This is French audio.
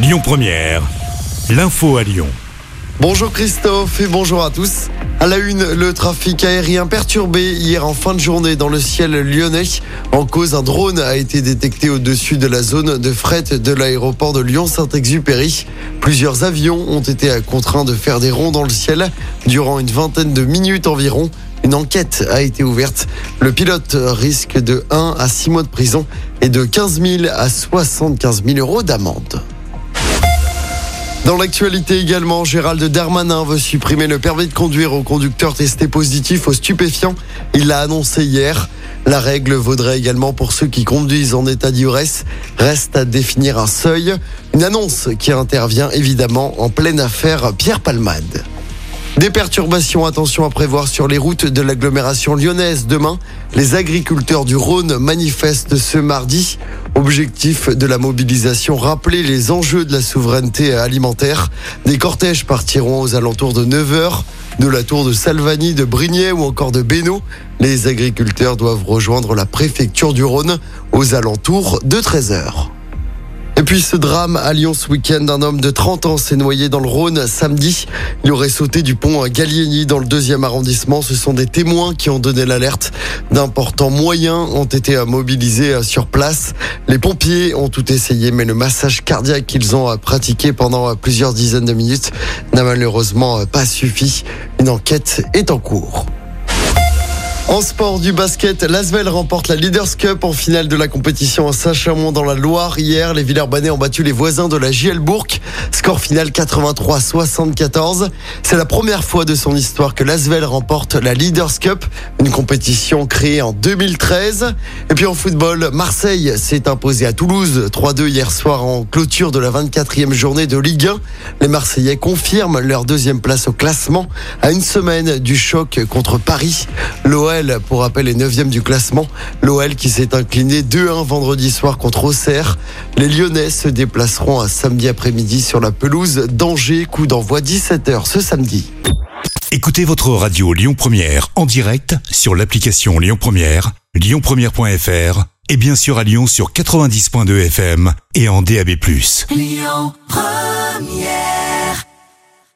Lyon Première, l'info à Lyon. Bonjour Christophe et bonjour à tous. À la une, le trafic aérien perturbé hier en fin de journée dans le ciel lyonnais. En cause, un drone a été détecté au-dessus de la zone de fret de l'aéroport de Lyon-Saint-Exupéry. Plusieurs avions ont été contraints de faire des ronds dans le ciel durant une vingtaine de minutes environ. Une enquête a été ouverte. Le pilote risque de 1 à 6 mois de prison et de 15 000 à 75 000 euros d'amende. Dans l'actualité également, Gérald Darmanin veut supprimer le permis de conduire aux conducteurs testés positifs aux stupéfiants. Il l'a annoncé hier. La règle vaudrait également pour ceux qui conduisent en état d'ivresse. Reste à définir un seuil. Une annonce qui intervient évidemment en pleine affaire Pierre Palmade. Des perturbations, attention à prévoir sur les routes de l'agglomération lyonnaise. Demain, les agriculteurs du Rhône manifestent ce mardi. Objectif de la mobilisation, rappeler les enjeux de la souveraineté alimentaire. Des cortèges partiront aux alentours de 9h de la tour de Salvani, de Brignais ou encore de Bénaud. Les agriculteurs doivent rejoindre la préfecture du Rhône aux alentours de 13h. Et puis ce drame à Lyon ce week-end, un homme de 30 ans s'est noyé dans le Rhône samedi. Il aurait sauté du pont à Gallieni dans le deuxième arrondissement. Ce sont des témoins qui ont donné l'alerte. D'importants moyens ont été mobilisés sur place. Les pompiers ont tout essayé, mais le massage cardiaque qu'ils ont pratiqué pendant plusieurs dizaines de minutes n'a malheureusement pas suffi. Une enquête est en cours. En sport du basket, l'Asvel remporte la Leaders Cup en finale de la compétition à Saint-Chamond dans la Loire. Hier, les Villers-Banais ont battu les voisins de la JL Bourg. Score final 83-74. C'est la première fois de son histoire que l'Asvel remporte la Leaders Cup, une compétition créée en 2013. Et puis en football, Marseille s'est imposé à Toulouse 3-2 hier soir en clôture de la 24e journée de Ligue 1. Les Marseillais confirment leur deuxième place au classement à une semaine du choc contre Paris. L'OL pour rappel, est 9 du classement. L'OL qui s'est incliné 2-1 vendredi soir contre Auxerre. Les Lyonnais se déplaceront un samedi après-midi sur la pelouse d'Angers. Coup d'envoi 17h ce samedi. Écoutez votre radio Lyon Première en direct sur l'application Lyon Première, lyonpremière.fr et bien sûr à Lyon sur 90.2 FM et en DAB+. Lyon Première